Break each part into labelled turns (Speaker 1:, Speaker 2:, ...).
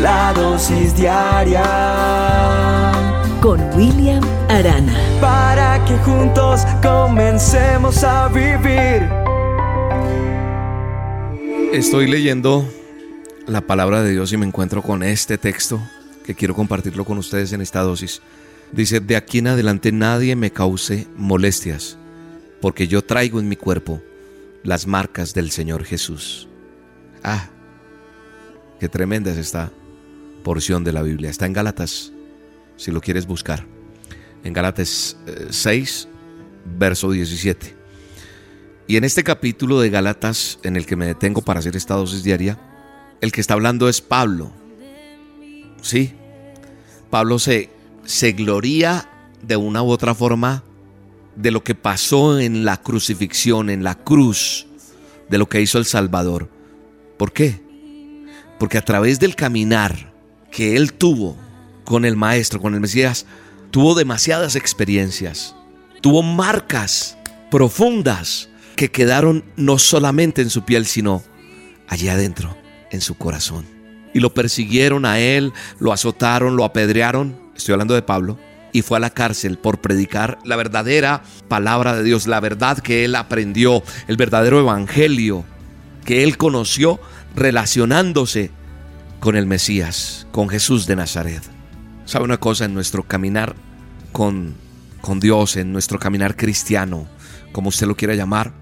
Speaker 1: la dosis diaria
Speaker 2: con William Arana.
Speaker 1: Para que juntos comencemos a vivir.
Speaker 3: Estoy leyendo la palabra de Dios y me encuentro con este texto que quiero compartirlo con ustedes en esta dosis. Dice, de aquí en adelante nadie me cause molestias, porque yo traigo en mi cuerpo las marcas del Señor Jesús. Ah, qué tremenda es esta porción de la Biblia. Está en Gálatas, si lo quieres buscar. En Gálatas 6, eh, verso 17. Y en este capítulo de Gálatas, en el que me detengo para hacer esta dosis diaria, el que está hablando es Pablo. Sí, Pablo se, se gloría de una u otra forma de lo que pasó en la crucifixión, en la cruz, de lo que hizo el Salvador. ¿Por qué? Porque a través del caminar que él tuvo con el Maestro, con el Mesías, tuvo demasiadas experiencias, tuvo marcas profundas que quedaron no solamente en su piel, sino allí adentro, en su corazón. Y lo persiguieron a él, lo azotaron, lo apedrearon, estoy hablando de Pablo, y fue a la cárcel por predicar la verdadera palabra de Dios, la verdad que él aprendió, el verdadero evangelio que él conoció relacionándose con el Mesías, con Jesús de Nazaret. ¿Sabe una cosa? En nuestro caminar con, con Dios, en nuestro caminar cristiano, como usted lo quiera llamar,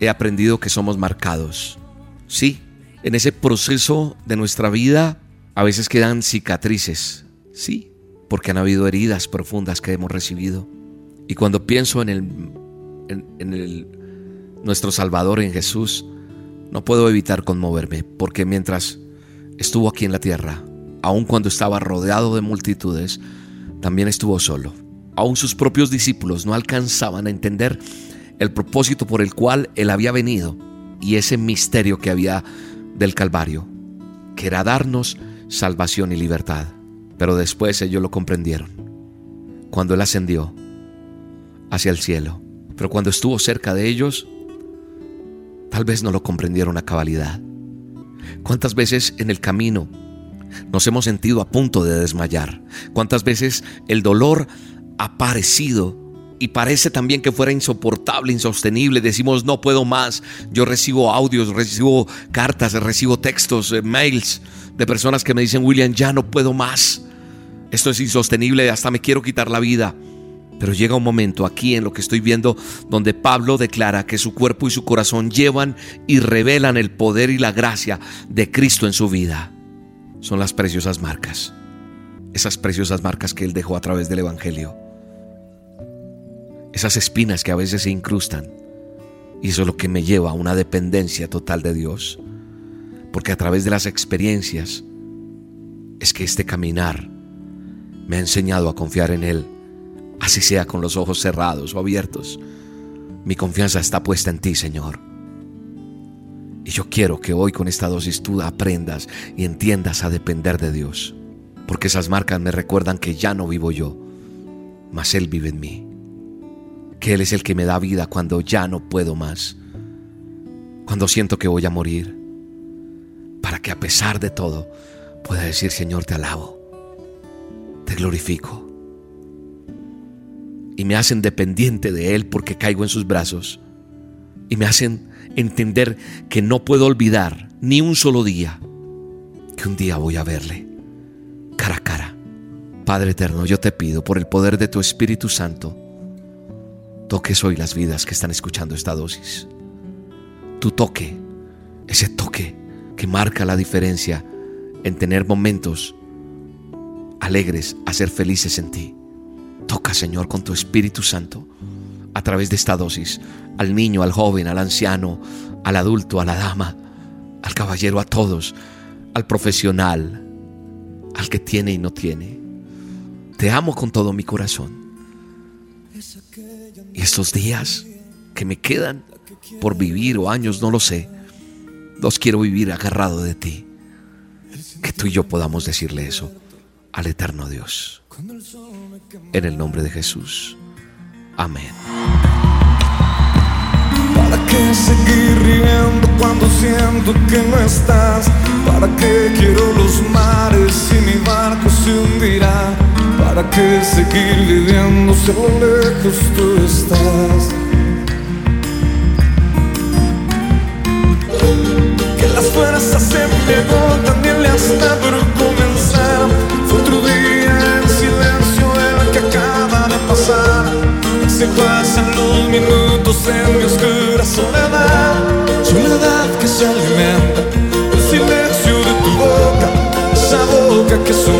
Speaker 3: he aprendido que somos marcados. Sí, en ese proceso de nuestra vida a veces quedan cicatrices. Sí, porque han habido heridas profundas que hemos recibido. Y cuando pienso en el, en, el, nuestro Salvador, en Jesús, no puedo evitar conmoverme, porque mientras estuvo aquí en la tierra, aun cuando estaba rodeado de multitudes, también estuvo solo. Aún sus propios discípulos no alcanzaban a entender el propósito por el cual él había venido y ese misterio que había del Calvario, que era darnos salvación y libertad pero después ellos lo comprendieron. Cuando Él ascendió hacia el cielo, pero cuando estuvo cerca de ellos, tal vez no lo comprendieron a cabalidad. ¿Cuántas veces en el camino nos hemos sentido a punto de desmayar? ¿Cuántas veces el dolor ha parecido y parece también que fuera insoportable, insostenible. Decimos, no puedo más. Yo recibo audios, recibo cartas, recibo textos, eh, mails de personas que me dicen, William, ya no puedo más. Esto es insostenible, hasta me quiero quitar la vida. Pero llega un momento aquí en lo que estoy viendo donde Pablo declara que su cuerpo y su corazón llevan y revelan el poder y la gracia de Cristo en su vida. Son las preciosas marcas. Esas preciosas marcas que Él dejó a través del Evangelio. Esas espinas que a veces se incrustan. Y eso es lo que me lleva a una dependencia total de Dios. Porque a través de las experiencias es que este caminar me ha enseñado a confiar en Él, así sea con los ojos cerrados o abiertos. Mi confianza está puesta en ti, Señor. Y yo quiero que hoy con esta dosis tú aprendas y entiendas a depender de Dios, porque esas marcas me recuerdan que ya no vivo yo, mas Él vive en mí, que Él es el que me da vida cuando ya no puedo más, cuando siento que voy a morir, para que a pesar de todo pueda decir, Señor, te alabo te glorifico. Y me hacen dependiente de Él porque caigo en sus brazos. Y me hacen entender que no puedo olvidar ni un solo día que un día voy a verle cara a cara. Padre eterno, yo te pido por el poder de tu Espíritu Santo, toques hoy las vidas que están escuchando esta dosis. Tu toque, ese toque que marca la diferencia en tener momentos alegres a ser felices en ti. Señor, con tu Espíritu Santo, a través de esta dosis, al niño, al joven, al anciano, al adulto, a la dama, al caballero, a todos, al profesional, al que tiene y no tiene. Te amo con todo mi corazón. Y estos días que me quedan por vivir o años, no lo sé, los quiero vivir agarrado de ti. Que tú y yo podamos decirle eso al eterno Dios. En el nombre de Jesús. Amén.
Speaker 1: ¿Para qué seguir riendo cuando siento que no estás? ¿Para qué quiero los mares y mi barco se hundirá? ¿Para qué seguir viviendo si a lo lejos tú estás? Que las fuerzas se me agotan y le hasta vergüenza minutos en mi oscura soledad, soledad que se alimenta, el silencio de tu boca, esa boca que suena.